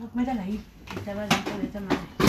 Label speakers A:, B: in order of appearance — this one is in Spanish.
A: No, mírala ahí. Estaba dentro de esta madre.